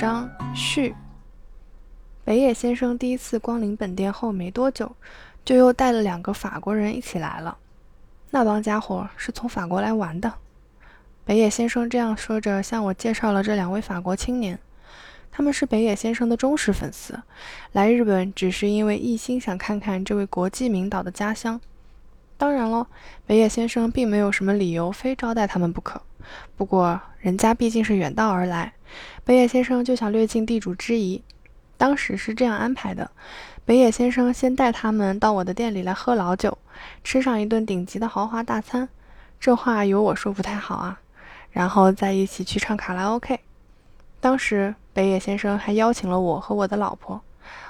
章序。北野先生第一次光临本店后没多久，就又带了两个法国人一起来了。那帮家伙是从法国来玩的。北野先生这样说着，向我介绍了这两位法国青年。他们是北野先生的忠实粉丝，来日本只是因为一心想看看这位国际名导的家乡。当然了，北野先生并没有什么理由非招待他们不可。不过，人家毕竟是远道而来，北野先生就想略尽地主之谊。当时是这样安排的：北野先生先带他们到我的店里来喝老酒，吃上一顿顶级的豪华大餐。这话由我说不太好啊。然后再一起去唱卡拉 OK。当时北野先生还邀请了我和我的老婆，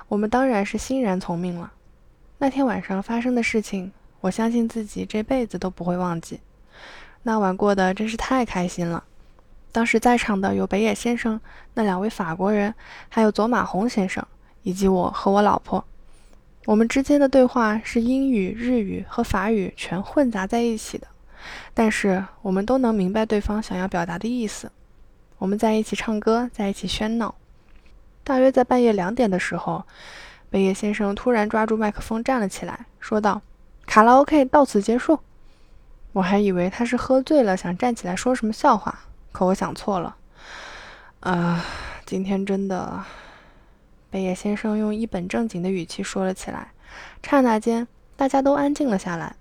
我们当然是欣然从命了。那天晚上发生的事情，我相信自己这辈子都不会忘记。那晚过得真是太开心了。当时在场的有北野先生、那两位法国人，还有佐马宏先生，以及我和我老婆。我们之间的对话是英语、日语和法语全混杂在一起的，但是我们都能明白对方想要表达的意思。我们在一起唱歌，在一起喧闹。大约在半夜两点的时候，北野先生突然抓住麦克风站了起来，说道：“卡拉 OK 到此结束。”我还以为他是喝醉了，想站起来说什么笑话，可我想错了。啊，今天真的……北野先生用一本正经的语气说了起来。刹那间，大家都安静了下来。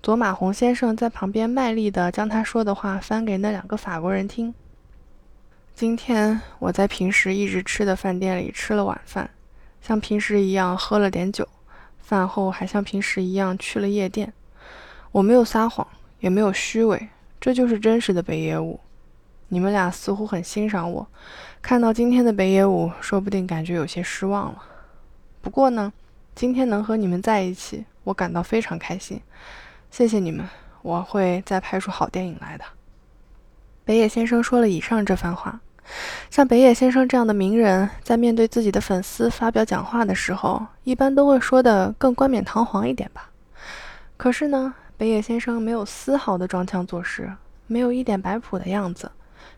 佐马宏先生在旁边卖力地将他说的话翻给那两个法国人听。今天我在平时一直吃的饭店里吃了晚饭，像平时一样喝了点酒，饭后还像平时一样去了夜店。我没有撒谎，也没有虚伪，这就是真实的北野武。你们俩似乎很欣赏我，看到今天的北野武，说不定感觉有些失望了。不过呢，今天能和你们在一起，我感到非常开心。谢谢你们，我会再拍出好电影来的。北野先生说了以上这番话，像北野先生这样的名人，在面对自己的粉丝发表讲话的时候，一般都会说的更冠冕堂皇一点吧。可是呢？北野先生没有丝毫的装腔作势，没有一点摆谱的样子，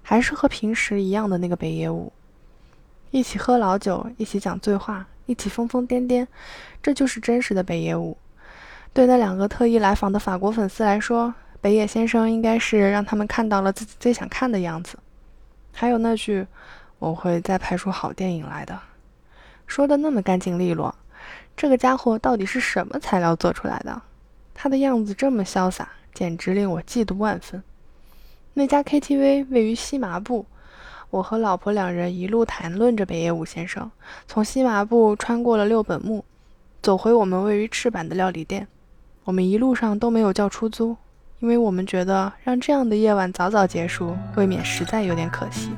还是和平时一样的那个北野武。一起喝老酒，一起讲醉话，一起疯疯癫癫，这就是真实的北野武。对那两个特意来访的法国粉丝来说，北野先生应该是让他们看到了自己最想看的样子。还有那句“我会再拍出好电影来的”，说的那么干净利落，这个家伙到底是什么材料做出来的？他的样子这么潇洒，简直令我嫉妒万分。那家 KTV 位于西麻布，我和老婆两人一路谈论着北野武先生，从西麻布穿过了六本木，走回我们位于赤坂的料理店。我们一路上都没有叫出租，因为我们觉得让这样的夜晚早早结束，未免实在有点可惜。